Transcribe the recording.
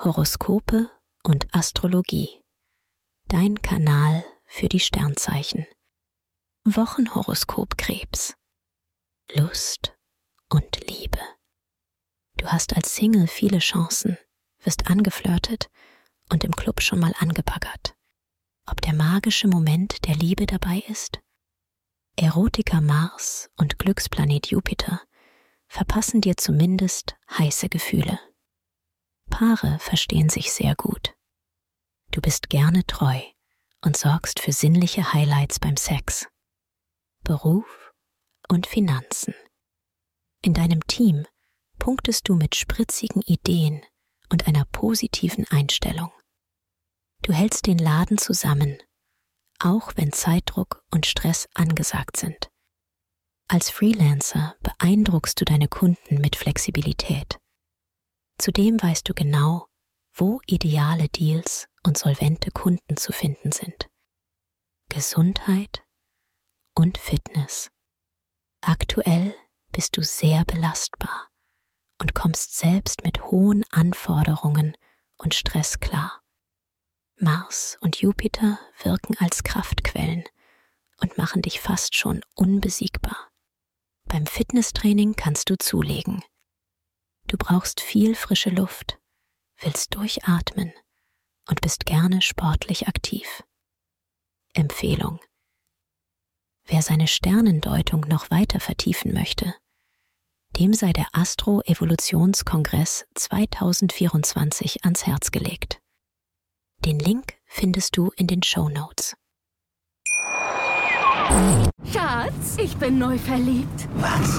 Horoskope und Astrologie. Dein Kanal für die Sternzeichen. Wochenhoroskop Krebs. Lust und Liebe. Du hast als Single viele Chancen, wirst angeflirtet und im Club schon mal angebaggert. Ob der magische Moment der Liebe dabei ist? Erotiker Mars und Glücksplanet Jupiter verpassen dir zumindest heiße Gefühle. Paare verstehen sich sehr gut. Du bist gerne treu und sorgst für sinnliche Highlights beim Sex. Beruf und Finanzen. In deinem Team punktest du mit spritzigen Ideen und einer positiven Einstellung. Du hältst den Laden zusammen, auch wenn Zeitdruck und Stress angesagt sind. Als Freelancer beeindruckst du deine Kunden mit Flexibilität. Zudem weißt du genau, wo ideale Deals und solvente Kunden zu finden sind. Gesundheit und Fitness. Aktuell bist du sehr belastbar und kommst selbst mit hohen Anforderungen und Stress klar. Mars und Jupiter wirken als Kraftquellen und machen dich fast schon unbesiegbar. Beim Fitnesstraining kannst du zulegen. Du brauchst viel frische Luft, willst durchatmen und bist gerne sportlich aktiv. Empfehlung. Wer seine Sternendeutung noch weiter vertiefen möchte, dem sei der Astro-Evolutionskongress 2024 ans Herz gelegt. Den Link findest du in den Show Notes. Schatz, ich bin neu verliebt. Was?